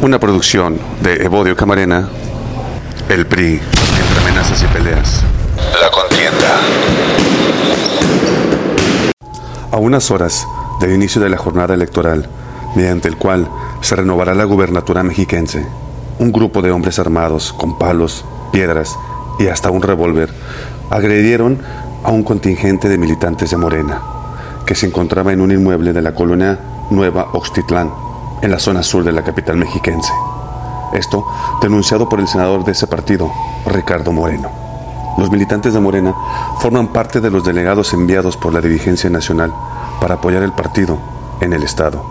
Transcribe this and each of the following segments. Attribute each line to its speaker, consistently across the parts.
Speaker 1: Una producción de Evodio Camarena, El PRI, entre amenazas y peleas. La contienda. A unas horas del inicio de la jornada electoral, mediante el cual se renovará la gubernatura mexiquense, un grupo de hombres armados con palos, piedras y hasta un revólver agredieron a un contingente de militantes de Morena, que se encontraba en un inmueble de la colonia Nueva Oxtitlán, en la zona sur de la capital mexiquense. Esto denunciado por el senador de ese partido, Ricardo Moreno. Los militantes de Morena forman parte de los delegados enviados por la dirigencia nacional para apoyar el partido en el Estado.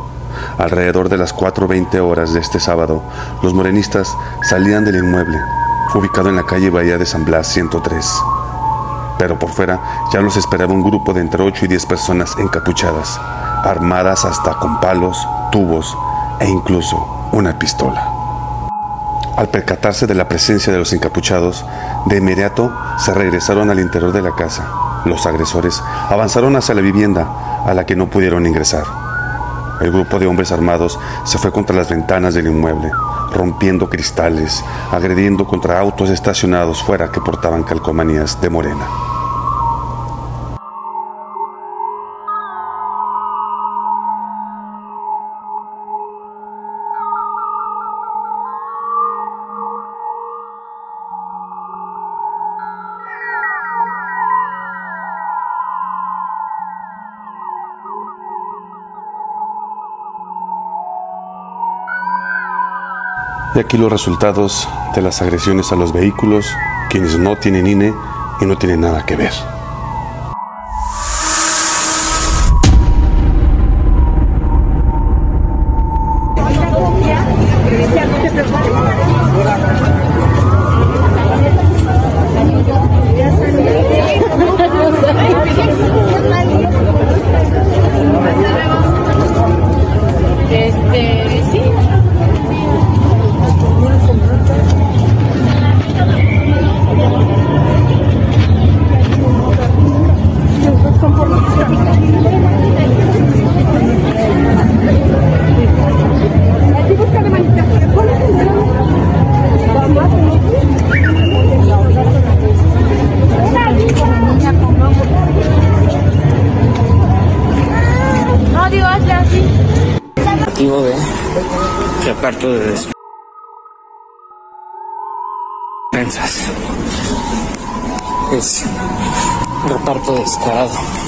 Speaker 1: Alrededor de las 4.20 horas de este sábado, los morenistas salían del inmueble, ubicado en la calle Bahía de San Blas 103. Pero por fuera ya los esperaba un grupo de entre 8 y 10 personas encapuchadas, armadas hasta con palos, tubos e incluso una pistola. Al percatarse de la presencia de los encapuchados, de inmediato se regresaron al interior de la casa. Los agresores avanzaron hacia la vivienda a la que no pudieron ingresar. El grupo de hombres armados se fue contra las ventanas del inmueble, rompiendo cristales, agrediendo contra autos estacionados fuera que portaban calcomanías de morena. Y aquí los resultados de las agresiones a los vehículos, quienes no tienen INE y no tienen nada que ver.
Speaker 2: Reparto de despensas. Es reparto descarado.